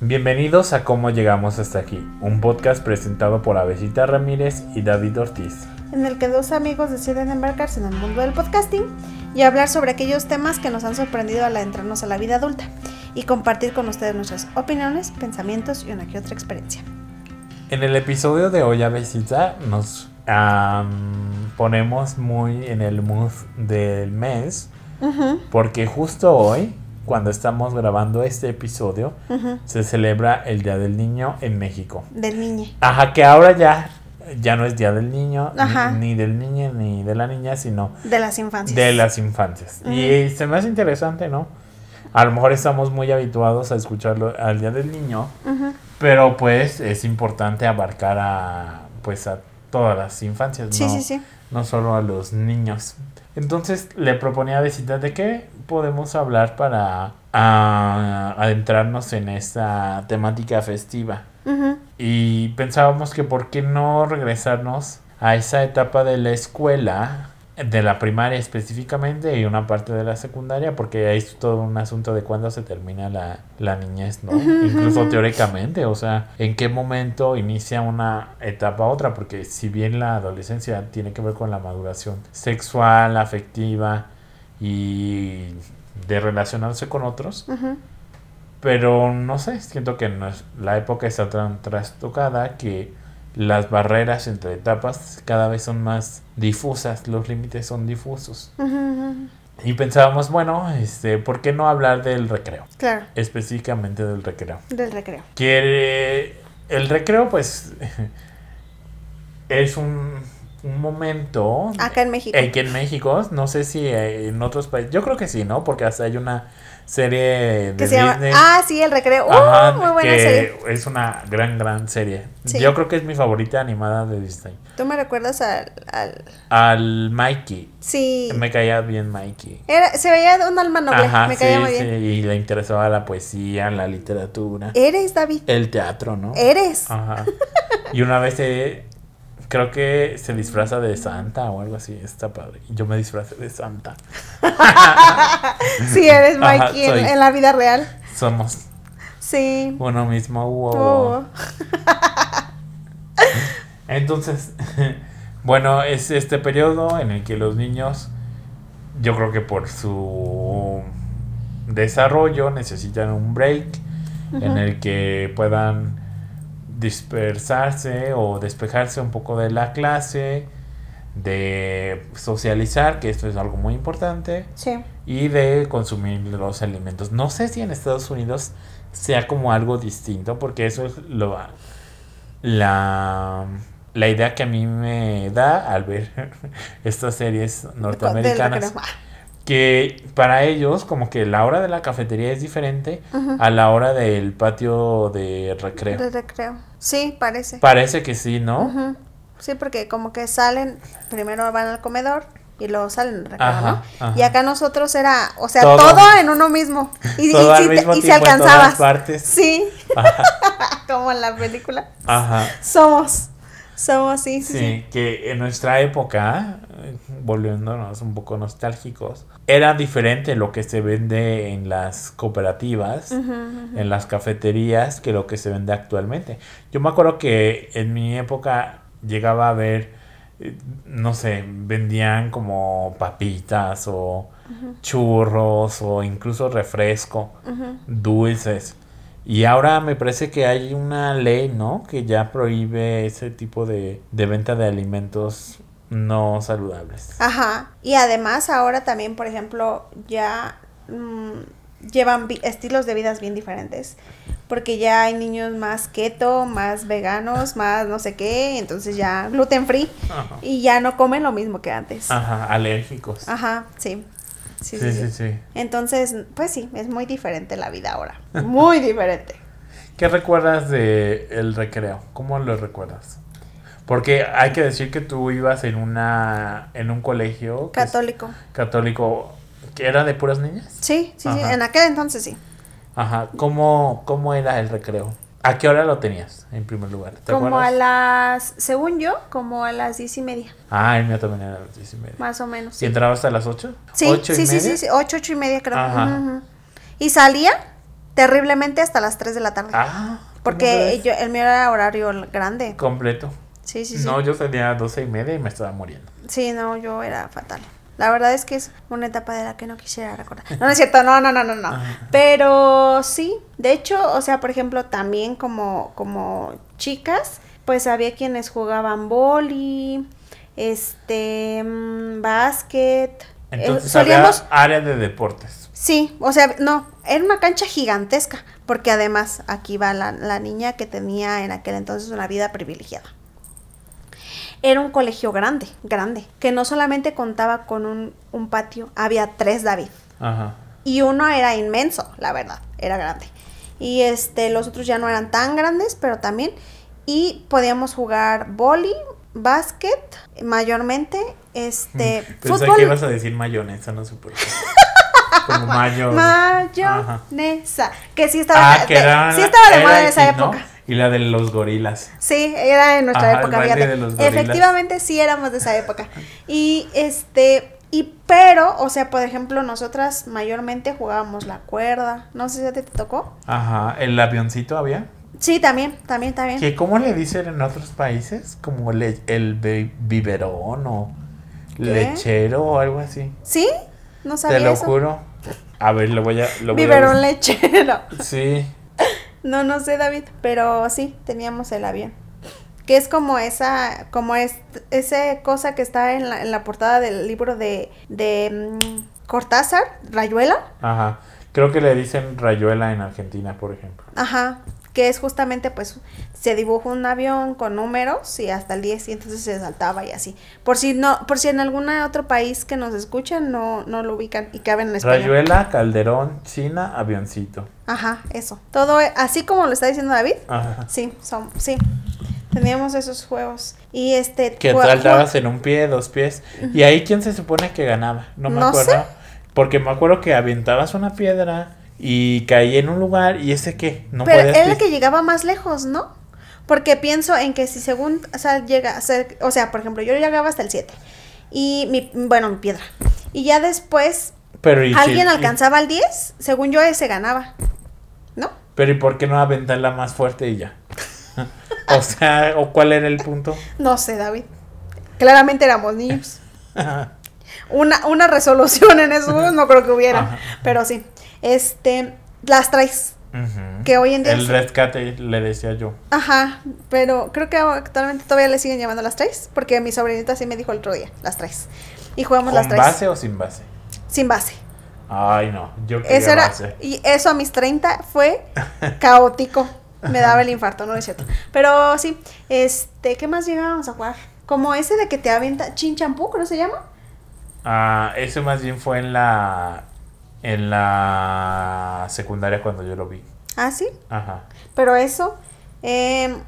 Bienvenidos a Cómo Llegamos Hasta Aquí, un podcast presentado por Avesita Ramírez y David Ortiz. En el que dos amigos deciden embarcarse en el mundo del podcasting y hablar sobre aquellos temas que nos han sorprendido al adentrarnos a la vida adulta y compartir con ustedes nuestras opiniones, pensamientos y una que otra experiencia. En el episodio de hoy, Avesita, nos ponemos muy en el mood del mes porque justo hoy cuando estamos grabando este episodio, se celebra el Día del Niño en México. Del niño. Ajá, que ahora ya, ya no es Día del Niño, ni, del niño ni de la niña, sino... De las infancias. De las infancias. Y se me hace interesante, ¿no? A lo mejor estamos muy habituados a escucharlo al Día del Niño, pero pues es importante abarcar a, pues a todas las infancias, sí, sí, sí. no solo a los niños. Entonces le proponía a Besita de qué podemos hablar para ah, adentrarnos en esta temática festiva. Y pensábamos que por qué no regresarnos a esa etapa de la escuela de la primaria específicamente y una parte de la secundaria, porque hay todo un asunto de cuándo se termina la, la niñez, ¿no? Incluso teóricamente, o sea, en qué momento inicia una etapa a otra, porque si bien la adolescencia tiene que ver con la maduración sexual, afectiva y de relacionarse con otros, pero no sé, siento que no es, la época está tan trastocada que las barreras entre etapas cada vez son más difusas, los límites son difusos. Y pensábamos, bueno, este, ¿por qué no hablar del recreo? Claro. Específicamente del recreo. Del recreo. Que el recreo, pues, es un, un momento. Acá en México. Aquí en México, no sé si en otros países. Yo creo que sí, ¿no? Porque hasta hay una serie de se Ah, sí, El Recreo. Uh, muy buena serie. Es una gran, gran serie. Yo creo que es mi favorita animada de Disney. ¿Tú me recuerdas al. Al, Mikey. Sí. Me caía bien Mikey. Era, se veía un alma noble. me caía muy bien. Sí, y le interesaba la poesía, la literatura. Eres, David. El teatro, ¿no? Eres. Ajá. Y una vez se Creo que se disfraza de Santa o algo así. Está padre. Yo me disfrazé de Santa. sí, eres Mikey en, la vida real. Somos. Sí. Uno mismo. Entonces, bueno, es este periodo en el que los niños, yo creo que por su desarrollo necesitan un break en el que puedan dispersarse o despejarse un poco de la clase, de socializar, que esto es algo muy importante, y de consumir los alimentos. No sé si en Estados Unidos sea como algo distinto, porque eso es lo, la, la idea que a mí me da al ver estas series norteamericanas que para ellos como que la hora de la cafetería es diferente a la hora del patio de recreo. De recreo. Sí, parece. Parece que sí, ¿no? Sí, porque como que salen, primero van al comedor y luego salen al recreo, ¿no? Y acá nosotros era, o sea, todo, en uno mismo. Y, y, se alcanzaba. Sí. como en la película. Ajá. Somos. Sí. que en nuestra época, volviéndonos un poco nostálgicos, era diferente lo que se vende en las cooperativas, en las cafeterías, que lo que se vende actualmente. Yo me acuerdo que en mi época llegaba a ver, eh, no sé, vendían como papitas o churros o incluso refresco, dulces. Y ahora me parece que hay una ley, ¿no? Que ya prohíbe ese tipo de, venta de alimentos no saludables. Ajá. Y además ahora también, por ejemplo, ya mm, llevan estilos de vidas bien diferentes. Porque ya hay niños más keto, más veganos, más no sé qué, entonces ya gluten free. Y ya no comen lo mismo que antes. Ajá, alérgicos. Ajá, sí. Sí sí, sí Entonces, pues sí, es muy diferente la vida ahora. Muy diferente. ¿Qué recuerdas de el recreo? ¿Cómo lo recuerdas? Porque hay que decir que tú ibas en una en un colegio católico. católico que era de puras niñas. Sí, sí, sí, en aquel entonces sí. Ajá, ¿cómo cómo era el recreo? ¿A qué hora lo tenías, en primer lugar? como a las, según yo, como a las diez y media. Ah, el mío también era a las diez y media. Más o menos. ¿Y entraba hasta las ocho? Sí, sí, sí, sí, ocho, ocho y media creo. Ajá. Y salía terriblemente hasta las 3 de la tarde. Ah. ¿cómo porque yo, el mío era horario grande. Completo. Sí, sí, sí. No, yo tenía doce y media y me estaba muriendo. Sí, no, yo era fatal. La verdad es que es una etapa de la que no quisiera recordar. No, no es cierto, no, no, no, no, no. Ajá. Pero sí, de hecho, o sea, por ejemplo, también como, como chicas, pues había quienes jugaban boli, este, mm, básquet. Eh, Entonces solíamos, había área de deportes. sí, o sea, no, era una cancha gigantesca, porque además aquí va la, la niña que tenía en aquel entonces una vida privilegiada. Era un colegio grande, grande, que no solamente contaba con un, un patio, había tres, David. Ajá. Y uno era inmenso, la verdad, era grande. Y este, los otros ya no eran tan grandes, pero también. Y podíamos jugar boli, básquet, mayormente, este, Pensé fútbol. que ibas a decir mayonesa, no sé por qué. Como mayo. Ajá. Mayonesa. Que sí estaba, Ah, que de, era. sí estaba de moda en esa ¿no? Y la de los gorilas. Sí, era en nuestra Ajá, el época, fíjate. de los. Efectivamente, sí éramos de esa época. Y este, y pero, o sea, por ejemplo, nosotras mayormente jugábamos la cuerda. No sé si a ti te tocó. Ajá. ¿El avioncito había? Sí, también, también, también. ¿Que ¿Cómo le dicen en otros países? Como le- el be- biberón o lechero o algo así. ¿Sí? No sabía Te lo eso. juro. A ver, lo voy a. Lo voy Biberón lechero. Sí. No, no sé, David, pero sí, teníamos el avión. Que es como esa, como es, esa cosa que está en la, en la portada del libro de, de mm, Cortázar, Rayuela. Ajá. Creo que le dicen rayuela en Argentina, por ejemplo. Ajá, que es justamente pues se dibuja un avión con números y hasta el 10 y entonces se saltaba y así. Por si no, por si en algún otro país que nos escuchan no, no lo ubican y caben en español. Rayuela, calderón, china, avioncito. Ajá, eso. Todo e- así como lo está diciendo David. Ajá. Sí, son, sí. Teníamos esos juegos. Y este Que saltabas en un pie, dos pies. ¿Y ahí quién se supone que ganaba? No me No acuerdo. sé. Porque me acuerdo que aventabas una piedra y caía en un lugar y ese qué, no Pero podías era el que llegaba más lejos, ¿no? Porque pienso en que si según, o sea, llega a ser, o sea, por ejemplo, yo llegaba hasta el 7 y mi, bueno, mi piedra. Y ya después Pero ¿y si- alguien y- alcanzaba el 10, según yo ese ganaba. ¿No? Pero ¿y por qué no aventarla más fuerte y ya? o sea, ¿o cuál era el punto? No sé, David. Claramente éramos niños. Una, una resolución en eso no creo que hubiera, Ajá. pero sí. Este, las traes. Que hoy en día El rescate, le decía yo. Ajá, pero creo que actualmente todavía le siguen llamando las traes, porque mi sobrinita sí me dijo el otro día, las traes. Y jugamos las ¿Con traes. base o sin base? Sin base. Ay, no, yo Eso era, base. y eso a mis 30 fue caótico. Me daba el infarto, no es cierto. Pero sí, este, ¿qué más llegábamos a jugar? Como ese de que te avienta chin champú, que se llama. Ah, eso más bien fue en la en la secundaria cuando yo lo vi. Ah, sí. Ajá. Pero eso, em,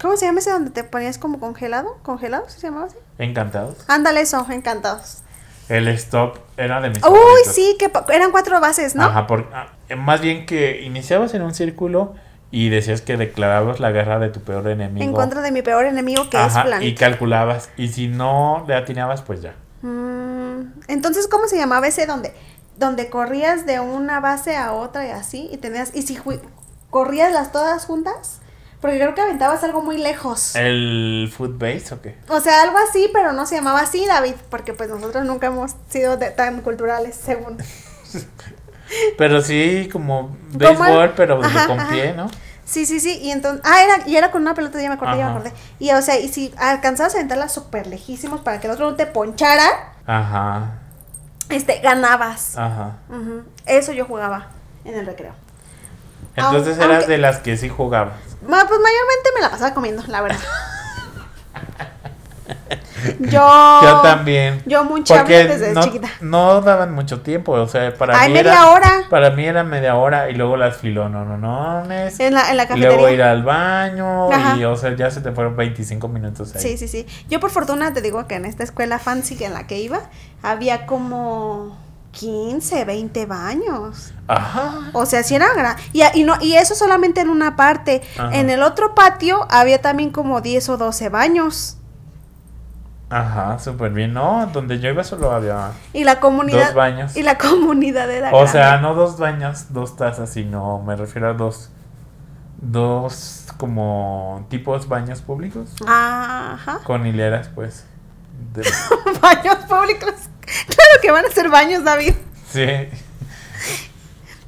¿cómo se llama ese donde te ponías como congelado? ¿Congelado se llamaba así? Encantados. Ándale eso, encantados. El stop era de mis Uy, favoritos. sí, que eran cuatro bases, ¿no? Ajá, por- ah, más bien que iniciabas en un círculo y decías que declarabas la guerra de tu peor enemigo. En contra de mi peor enemigo que Ajá, es Planeta. y calculabas. Y si no le atinabas, pues ya. Mm, entonces, ¿cómo se llamaba ese donde, donde corrías de una base a otra y así? Y tenías, y si corrías las todas juntas, porque creo que aventabas algo muy lejos. ¿El foot base o qué? O sea, algo así, pero no se llamaba así, David, porque pues nosotros nunca hemos sido de- tan culturales, según. Pero sí, como béisbol, pero ajá, con ajá. pie, ¿no? Sí, sí, sí, y entonces, ah, era, y era con una pelota, ya me acordé, ya me acordé. Y o sea, y si alcanzabas a aventarla súper lejísimos para que el otro no te ponchara, Ajá. Este, ganabas. Ajá. Eso yo jugaba en el recreo. Entonces eras de las que sí jugabas. Pues mayormente me la pasaba comiendo, la verdad. yo. Yo también. Yo chable Porque desde no, chiquita. no daban mucho tiempo, o sea, para Ay, mí media era, hora. Para mí era media hora y luego las filononones. En la, en la y luego ir cafetería. al baño Ajá. y, o sea, ya se te fueron 25 minutos ahí. Sí, sí, sí. Yo por fortuna te digo que en esta escuela fancy en la que iba, había como 15, 20 baños. Ajá. O sea, si era gran... Y, y, no, y eso solamente en una parte. Ajá. En el otro patio había también como 10 o 12 baños. Ajá, súper bien. No, donde yo iba solo había Y la comunidad. dos baños. Y la comunidad era O grande. sea, no dos baños, dos tazas, sino me refiero a dos. Dos como tipos baños públicos. Ajá. Con hileras, pues. de- baños públicos. Claro que van a ser baños, David. sí.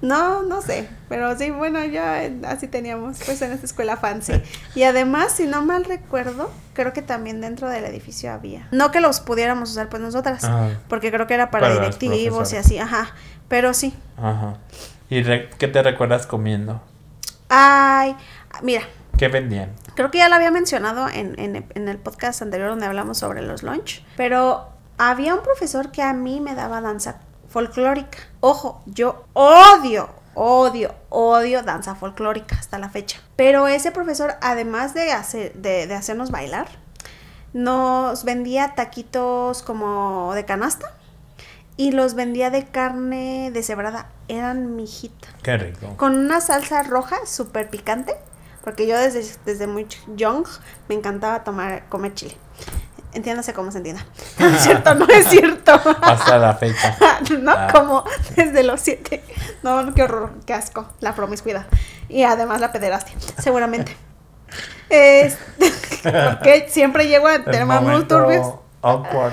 No, no sé. Pero sí, bueno, ya eh, así teníamos, pues en esta escuela fancy. Y además, si no mal recuerdo, creo que también dentro del edificio había. No que los pudiéramos usar pues nosotras, Ajá. porque creo que era para, directivos y así, ajá. Pero sí. Ajá. ¿Y re- qué te recuerdas comiendo? Ay, mira, ¿Qué vendían? Creo que ya lo había mencionado en, en- en el podcast anterior donde hablamos sobre los lunch, pero había un profesor que a mí me daba danza folclórica. Ojo, yo odio, odio, odio danza folclórica hasta la fecha. Pero ese profesor, además de, hacer, de, de hacernos bailar, nos vendía taquitos como de canasta y los vendía de carne deshebrada. Eran mijita Qué rico. con una salsa roja súper picante, porque yo desde, desde muy young me encantaba tomar, comer chile. Entiéndase cómo se entienda. No es cierto, no es cierto. Hasta la fecha. no, Ah. como desde los siete. No, qué horror, qué asco, la promiscuidad. Y además la pederastia, seguramente. Porque siempre llego a tener más turbios. awkward.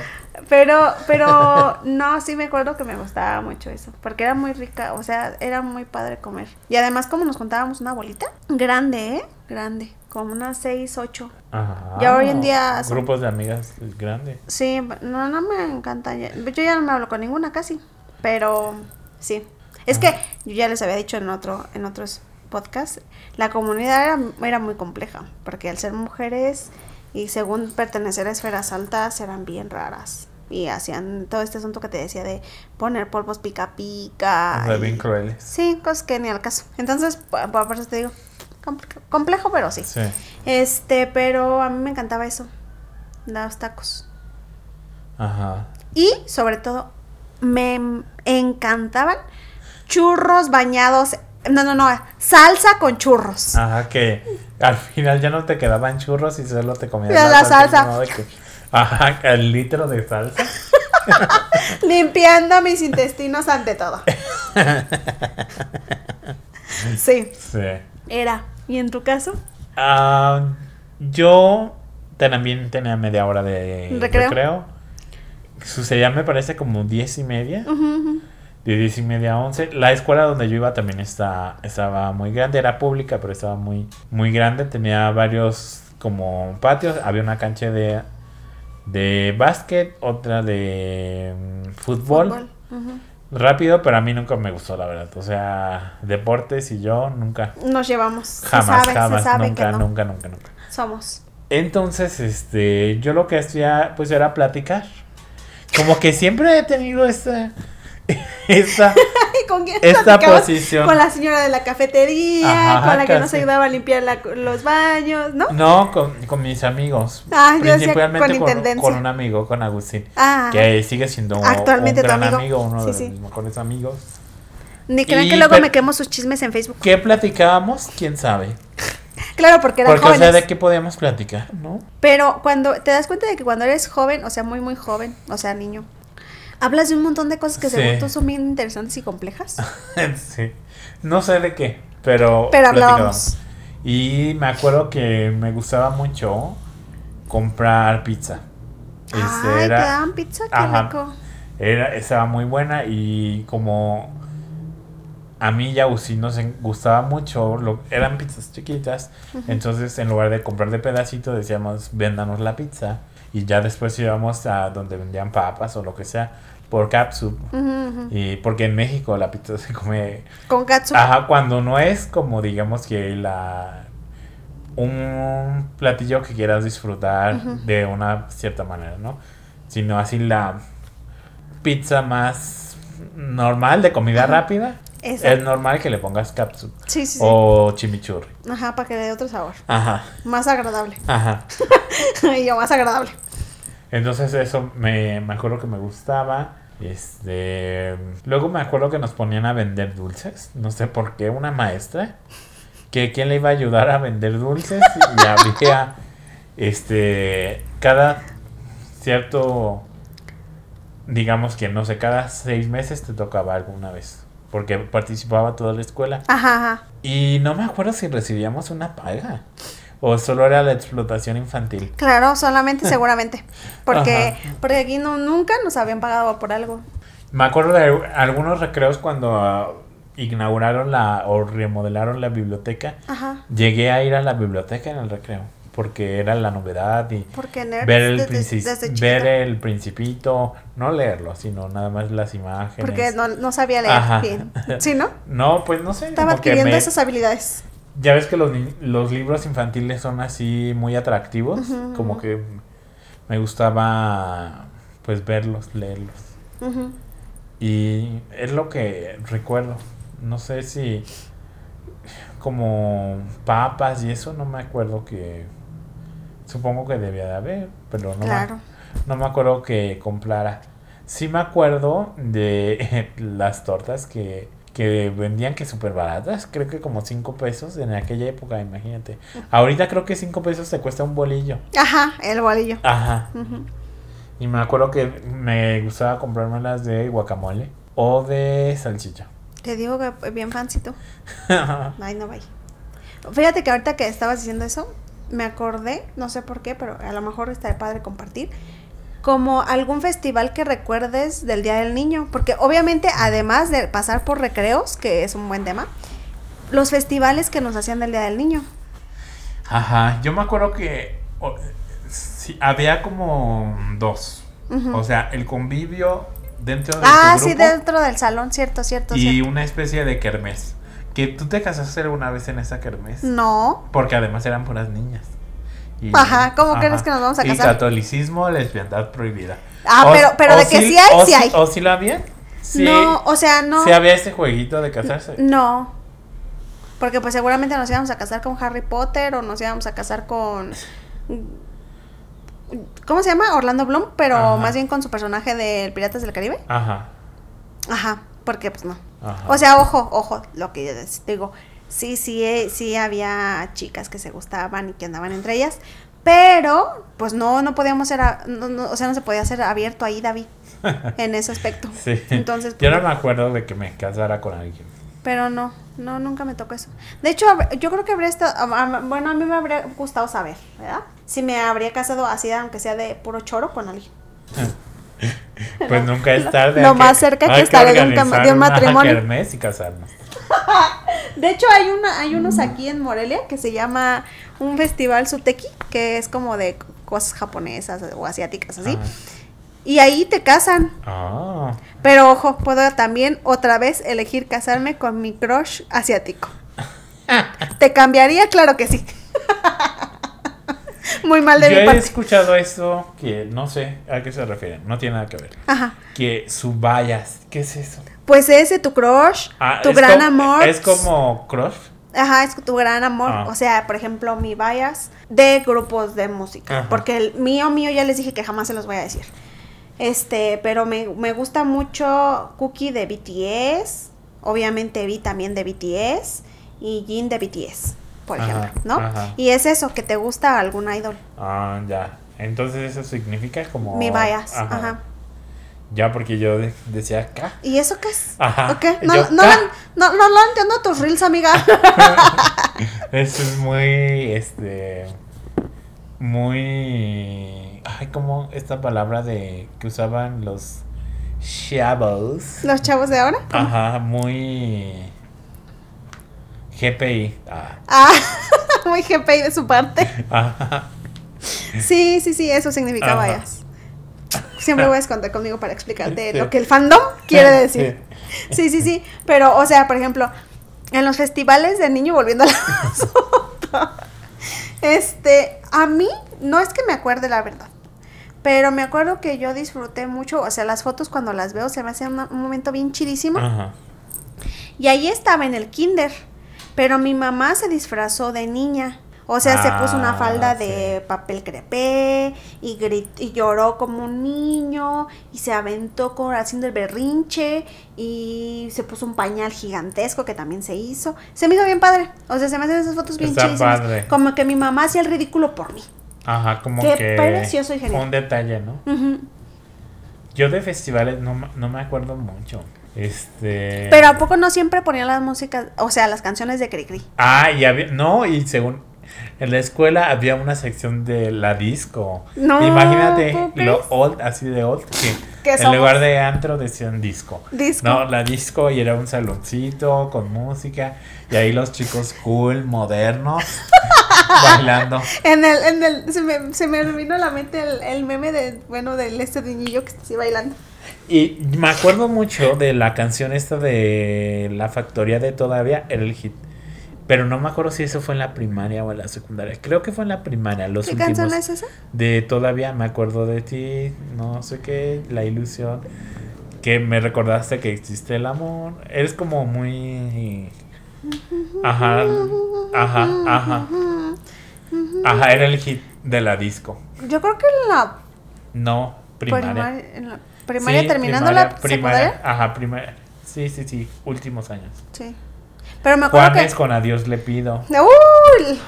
Pero, pero no, sí me acuerdo que me gustaba mucho eso, porque era muy rica, o sea, era muy padre comer. Y además como nos contábamos una bolita, grande, ¿eh? Grande, como unas seis, ocho. Ajá. Ya hoy en día son- Grupos de amigas grandes. Sí, no, no me encanta. Yo ya no me hablo con ninguna casi, pero sí. Es que yo ya les había dicho en otro, en otros podcasts, la comunidad era, era muy compleja, porque al ser mujeres y según pertenecer a esferas altas eran bien raras. Y hacían todo este asunto que te decía de poner polvos pica pica. Y- bien crueles. Sí, cosas que ni al caso. Entonces, por, por eso te digo, compl- complejo, pero sí. Sí. Este, pero a mí me encantaba eso, los tacos. Ajá. Y sobre todo, me encantaban churros bañados. No, no, no, salsa con churros. Ajá, que al final ya no te quedaban churros y solo te comías Ya la salsa. ¿no? De que- ajá, el litro de salsa. Limpiando mis intestinos ante todo. Sí, Sí. era. ¿Y en tu caso? Ah, yo también tenía media hora de ¿Recreo? recreo. Sucedía, me parece, como diez y media. Ujú. De diez y media a once. La escuela donde yo iba también está, estaba muy grande. Era pública, pero estaba muy, muy grande. Tenía varios como patios. Había una cancha de, de básquet, otra de mm, fútbol. Fútbol. Rápido, pero a mí nunca me gustó, la verdad. O sea, deportes y yo nunca. Nos llevamos. Se Jamás, sabe, jamás, se sabe nunca, que no. nunca, nunca, nunca. Somos. Entonces, este, yo lo que hacía, pues, era platicar. Como que siempre he tenido esta, esta, ¿Y con quién esta posición. Con la señora de la cafetería, Ajá, con la que nos ayudaba a limpiar la- los baños, ¿no? No, con, con mis amigos. Ah, yo Principalmente con con, con un amigo, con Agustín. Ah, Que sigue siendo Actualmente un tu gran amigo. amigo, uno Sí, de sí. mis mejores amigos. ni crean y que luego me quemo sus chismes en Facebook. ¿Qué platicábamos? ¿Quién sabe? Claro, porque eran Porque, o jóvenes. sea, ¿de qué podíamos platicar, no? Pero cuando te das cuenta de que cuando eres joven, o sea, muy, muy joven, o sea, niño, hablas de un montón de cosas que Sí. según tú son bien interesantes y complejas. sí. No sé de qué, pero. Pero hablábamos. Y me acuerdo que me gustaba mucho comprar pizza. Este, Ay, te era, daban pizza, qué Ajá. rico. era, estaba muy buena y como a mí y a Agustín nos gustaba mucho, lo, eran pizzas chiquitas, entonces en lugar de comprar de pedacito decíamos, véndanos la pizza y ya después íbamos a donde vendían papas o lo que sea por capsup. Ujú. Y porque en México la pizza se come Con katsu. Ajá, cuando no es como digamos que la un platillo que quieras disfrutar de una cierta manera, ¿no? Sino así la pizza más normal de comida rápida. Es normal que le pongas capsu Sí, sí, sí. o chimichurri. Ajá, para que le dé otro sabor. Ajá, Más agradable. ajá. y yo, más agradable. Entonces eso me, me acuerdo que me gustaba. Este, luego me acuerdo que nos ponían a vender dulces. No sé por qué, una maestra. Que quién le iba a ayudar a vender dulces. Y había, este, cada cierto, digamos que no sé, cada seis meses te tocaba alguna vez, porque participaba toda la escuela. Ajá, ajá. Y no me acuerdo si recibíamos una paga. O solo era la explotación infantil. Claro, solamente seguramente. Porque, porque aquí no, nunca nos habían pagado por algo. Me acuerdo de algunos recreos cuando ah, inauguraron la o remodelaron la biblioteca. Ajá. Llegué a ir a la biblioteca en el recreo. Porque era la novedad y Porque nerds ver el, desde- desde ver el principito, no leerlo, sino nada más las imágenes. Porque no, no sabía leer Ajá. bien. ¿Sí, no? No, pues no sé. Estaba adquiriendo me- esas habilidades. Ya ves que los, ni- los libros infantiles son así muy atractivos, como que me gustaba pues verlos, leerlos. Y es lo que recuerdo. No sé si como papas y eso, no me acuerdo que... Supongo que debía de haber, pero no, me- no me acuerdo que comprara. Sí me acuerdo de las tortas que, que vendían que súper baratas. Creo que como 5 pesos en aquella época, imagínate. Ahorita creo que 5 pesos te cuesta un bolillo. Ajá, el bolillo. Ajá. Y me acuerdo que me gustaba comprarme las de guacamole o de salchicha. Te digo que bien fancito. Ay, no vaya. Fíjate que ahorita que estabas diciendo eso, me acordé, no sé por qué, pero a lo mejor estaría padre compartir, como algún festival que recuerdes del Día del Niño, porque obviamente además de pasar por recreos, que es un buen tema, los festivales que nos hacían del Día del Niño. Ajá, yo me acuerdo que o- sí, había como dos. O sea, el convivio dentro de Ah, tu sí, dentro del salón, cierto, cierto, y cierto. una especie de kermés. Que tú te casaste alguna vez en esa kermés. No, Porque además eran puras niñas. Y- Ajá, ¿cómo crees que nos vamos a Y casar? catolicismo, lesbiandad prohibida. Ah, pero- pero de que sí hay, o sí hay. ¿O sí lo había? Sí. no, o sea, no. Sí había ese jueguito de casarse. No. Porque pues seguramente nos íbamos a casar con Harry Potter o nos íbamos a casar con... ¿Cómo se llama? Orlando Bloom, pero Ajá. más bien con su personaje de Piratas del Caribe. Ajá. Ajá, porque pues no. Ajá. O sea, ojo, ojo, lo que yo digo. Sí, sí, eh, sí había chicas que se gustaban y que andaban entre ellas. Pero, pues no, no podíamos ser, no, no, o sea, no se podía ser abierto ahí, David, en ese aspecto. Sí. Entonces, Yo no pues, me acuerdo de que me casara con alguien. Pero no, no, nunca me tocó eso. De hecho, yo creo que habría estado, bueno, a mí me habría gustado saber, ¿verdad? Si me habría casado así, aunque sea de puro choro con alguien. Pues nunca es tarde. lo hay más cerca que estaré de un de un matrimonio. y casarnos. De hecho, hay una, hay unos aquí en Morelia que se llama un festival Suteki, que es como de cosas japonesas o asiáticas así. Ajá. Y ahí te casan. Ah. Pero ojo, puedo también otra vez elegir casarme con mi crush asiático. ¿Te cambiaría? Claro que sí. Muy mal de Yo mi he parte. escuchado eso que no sé a qué se refieren. No tiene nada que ver. Ajá. Que subayas. ¿Qué es eso? Pues ese, tu crush, Ah, tu gran como- amor. Es como crush. Ajá, es tu gran amor. Ah. O sea, por ejemplo, mi bias de grupos de música. Ajá. Porque el mío, mío, ya les dije que jamás se los voy a decir. Este, pero me, me gusta mucho Cookie de BTS. Obviamente Vi también de BTS. Y Jin de BTS, por Ajá, ejemplo, ¿no? ajá. Y es eso, que te gusta algún idol. Ah, ya. Entonces eso significa como. Mi bias. Ajá. Ya, porque yo de- decía acá. ¿Y eso qué es? Ajá. ¿O qué? No, Yo, no, no, no, no entiendo tus reels, amiga. Eso es muy. Este. Muy. Ay, como esta palabra de. que usaban los. Chavos. Los chavos de ahora. Ajá, muy. GPI. Ah, Ah, muy GPI de su parte. ajá. Sí, sí, sí, eso significa Ajá. Siempre puedes contar conmigo para explicarte lo que el fandom quiere decir. Sí, sí, sí. Pero, o sea, por ejemplo, en los festivales de niño, volviendo al asunto, este, a mí, no es que me acuerde la verdad, pero me acuerdo que yo disfruté mucho, o sea, las fotos cuando las veo se me hacen una- un momento bien chidísimo. Ajá. Y ahí estaba en el kinder, pero mi mamá se disfrazó de niña. O sea, se puso una Ah, falda de papel crepé y, grit- y lloró como un niño y se aventó con, haciendo el berrinche y se puso un pañal gigantesco que también se hizo. Se me hizo bien padre. O sea, se me hacen esas fotos bien chidísimas. Como que mi mamá hacía el ridículo por mí. Ajá, como Qué que. precioso y genial. Un detalle, ¿no? Yo de festivales no, no me acuerdo mucho. Este. Pero ¿a poco no siempre ponían las músicas, o sea, las canciones de Cricri? Ah, y había. No, y según. En la escuela había una sección de la disco. No, Imagínate ¿cómo lo old, así de old, que ¿Qué en somos? lugar de antro decían disco. Disco. No, la disco y era un saloncito con música. Y ahí los chicos cool, modernos, bailando. En el, en el, se me, se me vino a la mente el, el meme de, bueno, del este niño que está así bailando. Y me acuerdo mucho de la canción esta de La Factoría de Todavía, era el hit. Pero no me acuerdo si eso fue en la primaria o en la secundaria. Creo que fue en la primaria, los ¿Qué últimos. canción es esa? De Todavía me acuerdo de ti, no sé qué, la ilusión. Que me recordaste que existe el amor. Eres como muy... Ajá, ajá, ajá. Ajá, era el hit de la disco. Yo creo que en la No, primaria. primaria, en la primaria Sí, terminando primaria, la primaria. secundaria. Ajá, primaria. Sí, sí, sí, últimos años. Sí. Pero me acuerdo Juanes que... con adiós le pido. ¡Uy!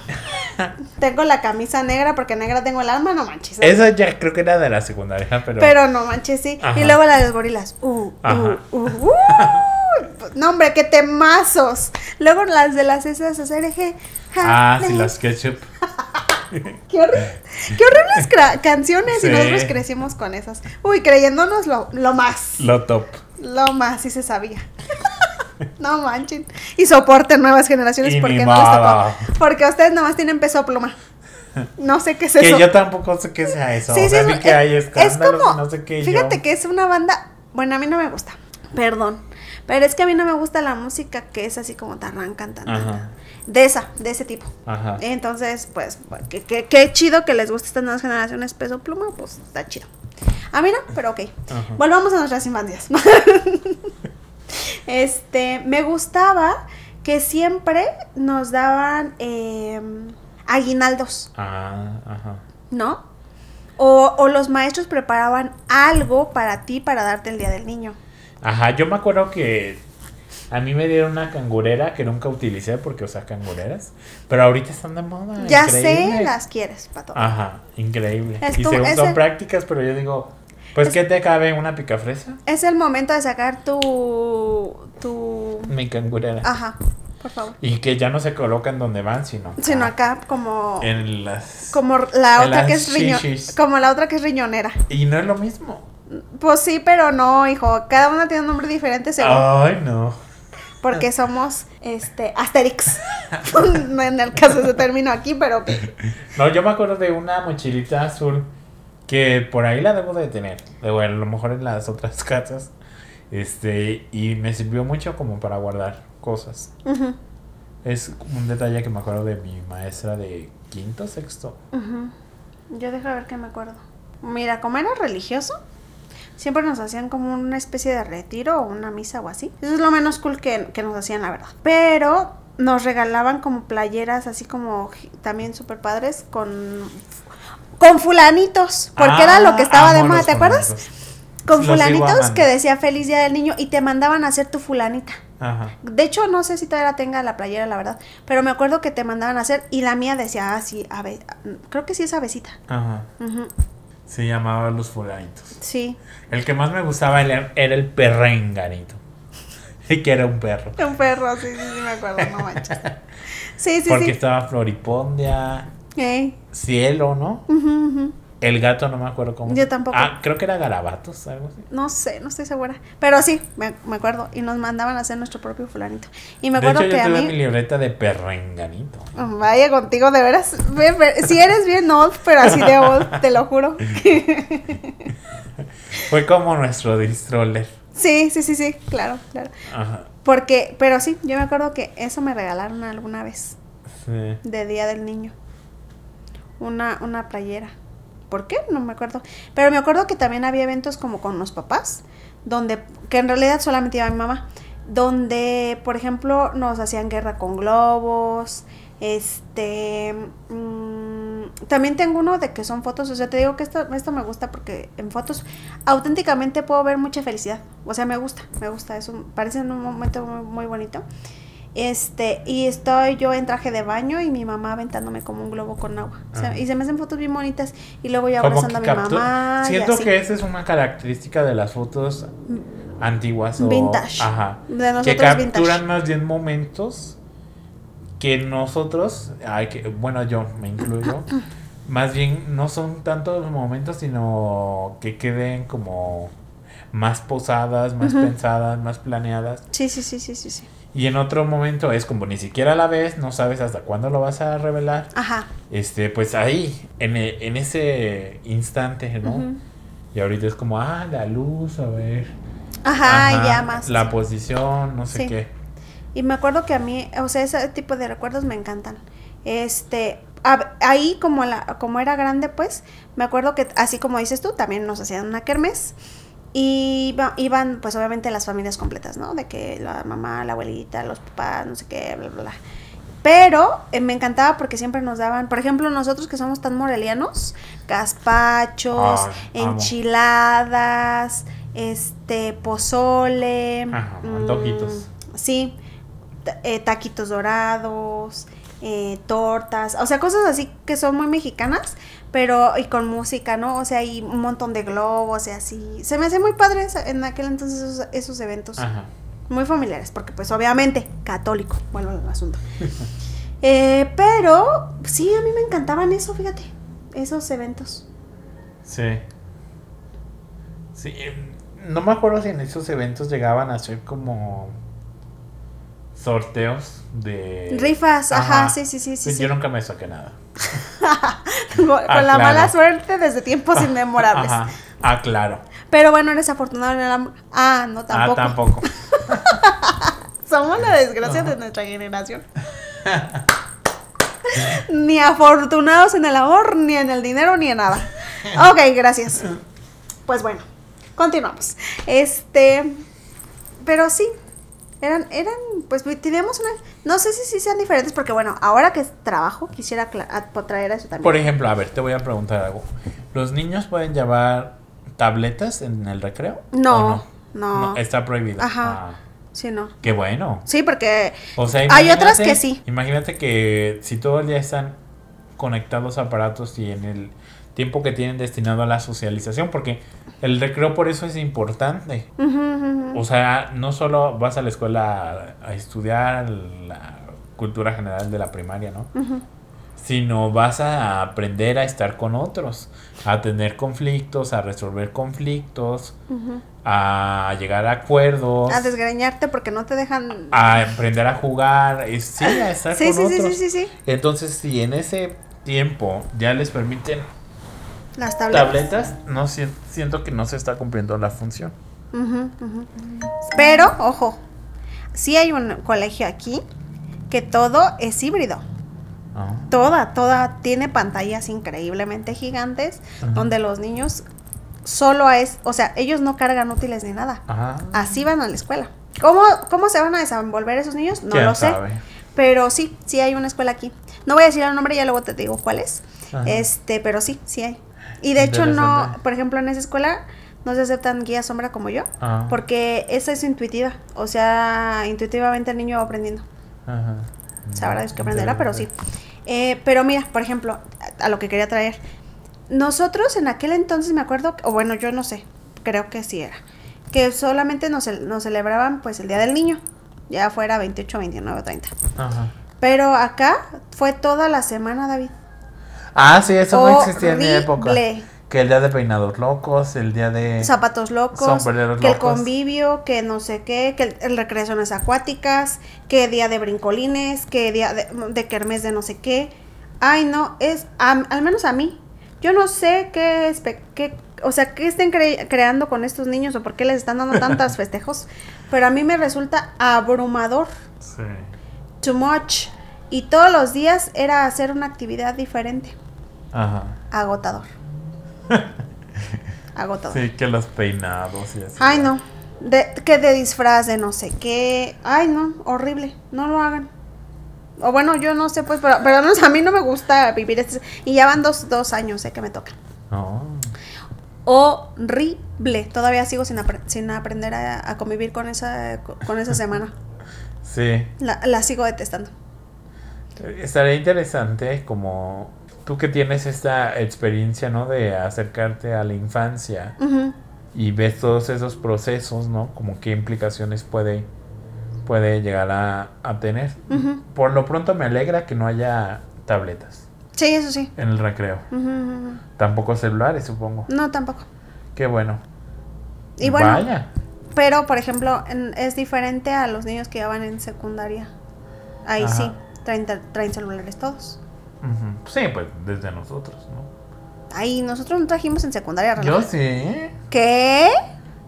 tengo la camisa negra porque negra tengo el alma, no manches. Esa ya creo que era de la secundaria, pero... Pero no manches, sí. Ajá. Y luego la de los gorilas. Uh, uh, uh, uh. No, hombre, qué temazos. Luego las de las esas, eje. Ah, sí, las ketchup. Qué, qué horribles canciones Sí. y nosotros crecimos con esas. Uy, creyéndonos lo, lo más. Lo top. Lo más, sí se sabía. No manchen. Y soporten nuevas generaciones porque no les tocó. Porque ustedes nomás tienen peso pluma. No sé qué es Que eso. yo tampoco sé qué sea eso. Sí, o sí, sea, es- vi que hay es como- y no sé qué. y Fíjate yo- que es una banda. Bueno, a mí no me gusta. Perdón. Pero es que a mí no me gusta la música que es así como tarran cantando. Ajá. De esa, de ese tipo. Ajá. Entonces, pues, qué, chido que les guste estas nuevas generaciones peso pluma, pues está chido. A mí no, pero ok. Ajá. Volvamos a nuestras infancias. este, me gustaba que siempre nos daban eh, aguinaldos, Ah, ajá. ¿no? O, o los maestros preparaban algo para ti para darte el día del niño. Ajá, yo me acuerdo que a mí me dieron una cangurera que nunca utilicé porque, o sea, cangureras. Pero ahorita están de moda. ya increíble. sé, las quieres, pato. Ajá, increíble. Es y según son prácticas, pero yo digo, pues, Es- ¿qué te cabe una picafresa? Es el momento de sacar tu. tu. Mi cangurera. Ajá, por favor. Y que ya no se colocan donde van, sino acá, Sino acá como. en las... Como la otra que es riño, shishis. como la otra que es riñonera. Y no es lo mismo. Pues sí, pero no, hijo. Cada una tiene un nombre diferente según. Ay, no. Porque somos este Asterix. no en el caso de ese término aquí, pero. No, yo me acuerdo de una mochilita azul que por ahí la debo de tener. De, bueno, a lo mejor en las otras casas. Este, y me sirvió mucho como para guardar cosas. Es un detalle que me acuerdo de mi maestra de quinto, sexto. Yo dejo ver qué me acuerdo. Mira, como era religioso, siempre nos hacían como una especie de retiro o una misa o así. Eso es lo menos cool que, que nos hacían, la verdad. Pero nos regalaban como playeras así como también super padres con con fulanitos, porque era lo que estaba Ah, de amo moda, ¿te acuerdas? Con Los fulanitos que decía feliz día del niño y te mandaban a hacer tu fulanita. Ajá. De hecho, no sé si todavía la tenga la playera, la verdad. Pero me acuerdo que te mandaban a hacer y la mía decía, ah, sí, ave, creo que sí es avecita. Ajá. Se llamaba Los Fulanitos. Sí, El que más me gustaba era era el perrenganito. Y que era un perro. un perro, sí, sí, sí, me acuerdo, no manches. Sí, sí, Porque sí. estaba Floripondia, Cielo, ¿no? El gato no me acuerdo cómo. Yo tampoco. Ah, creo que era Garabatos, algo así. No sé, no estoy segura. Pero sí, me, me acuerdo. Y nos mandaban a hacer nuestro propio fulanito. Y me de acuerdo hecho, que yo a mí... mi libreta de perrenganito. Vaya contigo, de veras. Ve- ve- Si eres bien old, pero así de old, te lo juro. Fue como nuestro distroller. Sí, sí, sí, sí, claro, claro. Ajá. Porque, pero sí, yo me acuerdo que eso me regalaron alguna vez, Sí. de Día del Niño. Una, una playera. ¿Por qué? No me acuerdo. Pero me acuerdo que también había eventos como con los papás, donde, que en realidad solamente iba mi mamá, donde, por ejemplo, nos hacían guerra con globos, este... mm, también tengo uno de que son fotos, o sea, te digo que esto, esto me gusta porque en fotos auténticamente puedo ver mucha felicidad, o sea, me gusta, me gusta, eso parece un momento muy, muy bonito. Este, y estoy yo en traje de baño y mi mamá aventándome como un globo con agua. O sea, Ah. y se me hacen fotos bien bonitas. Y luego ya Como abrazando a mi mamá. Siento que esa es una característica de las fotos antiguas o Vintage. Ajá. De que capturan vintage. más bien momentos que nosotros, ay, que, bueno, yo me incluyo, más bien no son tanto los momentos, sino que queden como más posadas, más pensadas, más planeadas. Sí, sí, sí, sí, sí, sí. Y en otro momento es como ni siquiera la ves, no sabes hasta cuándo lo vas a revelar. Ajá. Este, pues ahí, en, e- en ese instante, ¿no? Y ahorita es como, ah, la luz, a ver. Ajá, Ajá, ya más. La posición, no sé Sí. qué. Y me acuerdo que a mí, o sea, ese tipo de recuerdos me encantan. Este, a- ahí como la, como era grande, pues, me acuerdo que así como dices tú, también nos hacían una kermés. Y iba- iban, pues obviamente las familias completas, ¿no? De que la mamá, la abuelita, los papás, no sé qué, bla, bla, bla. Pero eh, me encantaba porque siempre nos daban, por ejemplo, nosotros que somos tan morelianos, gazpachos, enchiladas, este, pozole. Ajá, mm, antojitos. sí, eh, taquitos dorados, eh, tortas, o sea, cosas así que son muy mexicanas, pero y con música, ¿no? O sea, y un montón de globos y así. Se me hace muy padre en aquel entonces esos, esos eventos. Ajá. Muy familiares, porque pues obviamente católico, vuelvo al asunto. Eh, pero sí, a mí me encantaban eso, fíjate, esos eventos. Sí. Sí. em, No me acuerdo si en esos eventos llegaban a ser como sorteos de Rifas, ajá, sí, sí, sí, sí, Pues sí. Yo nunca me saqué nada. Con con Ah, la mala suerte desde tiempos inmemorables. Ajá. Ah, claro. Pero bueno, eres afortunado en el amor. Ah, no, tampoco. Ah, tampoco. Somos la desgracia de nuestra generación. ni afortunados en el amor, ni en el dinero, ni en nada. Ok, gracias. Pues bueno, continuamos. Este, pero sí, eran, eran, pues teníamos una, no sé si sí sean diferentes, porque bueno, ahora que trabajo, quisiera traer eso también. Por ejemplo, a ver, te voy a preguntar algo. ¿Los niños pueden llevar tabletas en el recreo? No, ¿O no. Está prohibido. Ajá. Ah, Sí, no. qué bueno. Sí, porque O sea, Hay otras que sí. Imagínate que si todo el día están conectados aparatos y en el tiempo que tienen destinado a la socialización, porque el recreo por eso es importante. O sea, no solo vas a la escuela a, a estudiar la cultura general de la primaria, ¿no? Sino vas a aprender a estar con otros, a tener conflictos, a resolver conflictos, a llegar a acuerdos, A desgreñarte porque no te dejan. a aprender a jugar, es- sí, a estar sí, con sí, sí, otros. sí, sí, sí. Entonces, si en ese tiempo ya les permiten Las tabletas. tabletas, no si- siento que no se está cumpliendo la función. Pero, ojo, sí hay un colegio aquí que todo es híbrido. Ah, Toda, toda tiene pantallas increíblemente gigantes donde los niños solo es, o sea, ellos no cargan útiles ni nada. Ajá. Así van a la escuela. ¿Cómo, cómo se van a desenvolver esos niños? No ¿Quién lo sé. sabe? Pero sí, sí hay una escuela aquí. No voy a decir el nombre, ya luego te digo cuál es. Ajá. Este, pero sí, sí hay. Y de hecho no, por ejemplo, en esa escuela no se aceptan guías sombra como yo, Ah, porque esa es intuitiva. O sea, intuitivamente el niño va aprendiendo. ajá. Sabrá Dios que aprenderá, pero sí. Eh, pero mira, por ejemplo, a, a lo que quería traer. Nosotros en aquel entonces me acuerdo, o bueno, yo no sé, creo que sí era, que solamente nos, nos celebraban pues el Día del Niño, ya fuera 28, 29, 30. Ajá. Pero acá fue toda la semana, David. Ah, sí, eso no existía en mi época. Que el día de peinados locos, el día de... Zapatos locos, Sombreros que el convivio, que no sé qué, que el, el recreaciones acuáticas, que día de brincolines, que día de, de kermés de no sé qué. Ay, no, es, am- al menos a mí. Yo no sé qué, qué o sea, qué estén cre- creando con estos niños o por qué les están dando tantos festejos, pero a mí me resulta abrumador, Sí. too much. Y todos los días era hacer una actividad diferente, Ajá. agotador. agotador. Sí, que los peinados y así. Ay, no. De, que de disfraz de no sé qué. Ay, no. Horrible. No lo hagan. O bueno, yo no sé, pues, pero, pero no, a mí no me gusta vivir este. Y ya van dos, dos años, sé que me toca. No. Horrible. Todavía sigo sin, apre- sin aprender a, a convivir con esa, con esa semana. Sí. La, la sigo detestando. Estaría interesante como tú que tienes esta experiencia, ¿no? De acercarte a la infancia y ves todos esos procesos, ¿no? Como qué implicaciones puede, puede llegar a, a tener. Por lo pronto me alegra que no haya tabletas Sí, eso sí. en el recreo. Tampoco celulares, supongo. No, tampoco. Qué bueno. Y bueno, Vaya. pero por ejemplo, en- es diferente a los niños que ya van en secundaria. Ahí Ajá. sí, traen, traen celulares todos. Sí, pues desde nosotros, ¿no? Ahí nosotros no trajimos en secundaria. Yo sí. ¿Qué?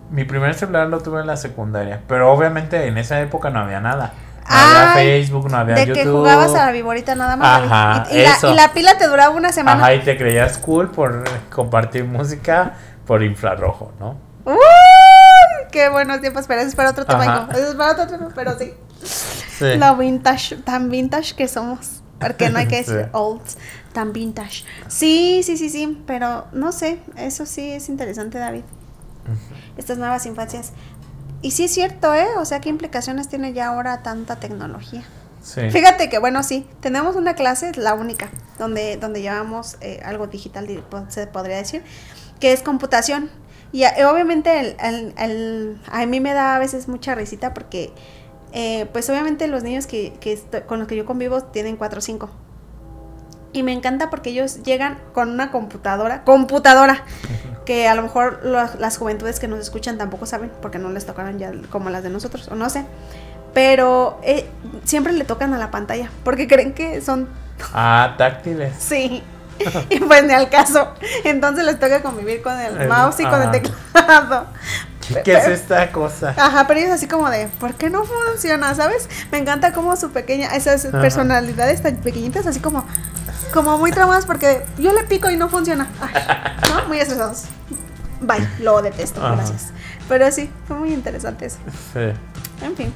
Mi primer celular lo tuve en la secundaria, pero obviamente en esa época no había nada. No había Ay, Facebook, no había De YouTube. que jugabas a la viborita nada más. Ajá, y, y la, y la pila te duraba una semana. Ajá, y te creías cool por compartir música por infrarrojo, ¿no? ¡Uy! Qué buenos tiempos, pero eso es para otro tema. Eso es para otro tema, pero sí. Sí. Vintage, tan vintage que somos. Porque no hay que decir Sí. old, tan vintage. Sí, sí, sí, sí, pero no sé, eso sí es interesante, David. Estas nuevas infancias. Y sí es cierto, ¿eh? O sea, ¿qué implicaciones tiene ya ahora tanta tecnología? Sí. Fíjate que, bueno, sí, tenemos una clase, la única, donde, donde llevamos eh, algo digital, se podría decir, que es computación. Y eh, obviamente el, el- el- a mí me da a veces mucha risita porque, eh, pues obviamente los niños que, que estoy- con los que yo convivo tienen 4 o 5. Y me encanta porque ellos llegan con una computadora, computadora, que a lo mejor lo- las juventudes que nos escuchan tampoco saben, porque no les tocaron ya como las de nosotros, o no sé. Pero eh, siempre le tocan a la pantalla, porque creen que son, Ah, táctiles. sí, y pues ni al caso. Entonces les toca convivir con el El- mouse y con el teclado. ¿Qué, qué es esta cosa? Ajá, pero ellos así como de, ¿por qué no funciona? ¿Sabes? Me encanta como su pequeña, esas Ajá. personalidades tan pequeñitas, así como, como muy traumadas porque yo le pico y no funciona. Ay, ¿No? Muy estresados. Bye, lo detesto, Ajá. gracias. Pero sí, fue muy interesante eso. Sí. En fin.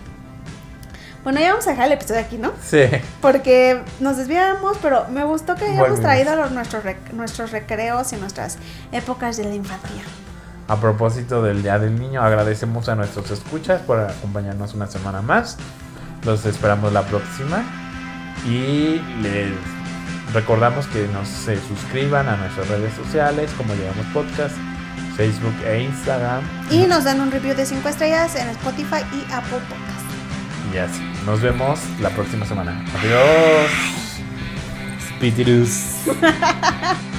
Bueno, ya vamos a dejar el episodio aquí, ¿no? Sí. Porque nos desviamos, pero me gustó que hayamos Volvimos. traído los, nuestros, rec- nuestros recreos y nuestras épocas de la infancia. A propósito del Día del Niño, agradecemos a nuestros escuchas por acompañarnos una semana más. Los esperamos la próxima. Y les recordamos que nos se suscriban a nuestras redes sociales, como Llegamos Podcast, Facebook e Instagram. Y nos dan un review de 5 estrellas en Spotify y Apple Podcast. Y así. Nos vemos la próxima semana. Adiós. Spitirus.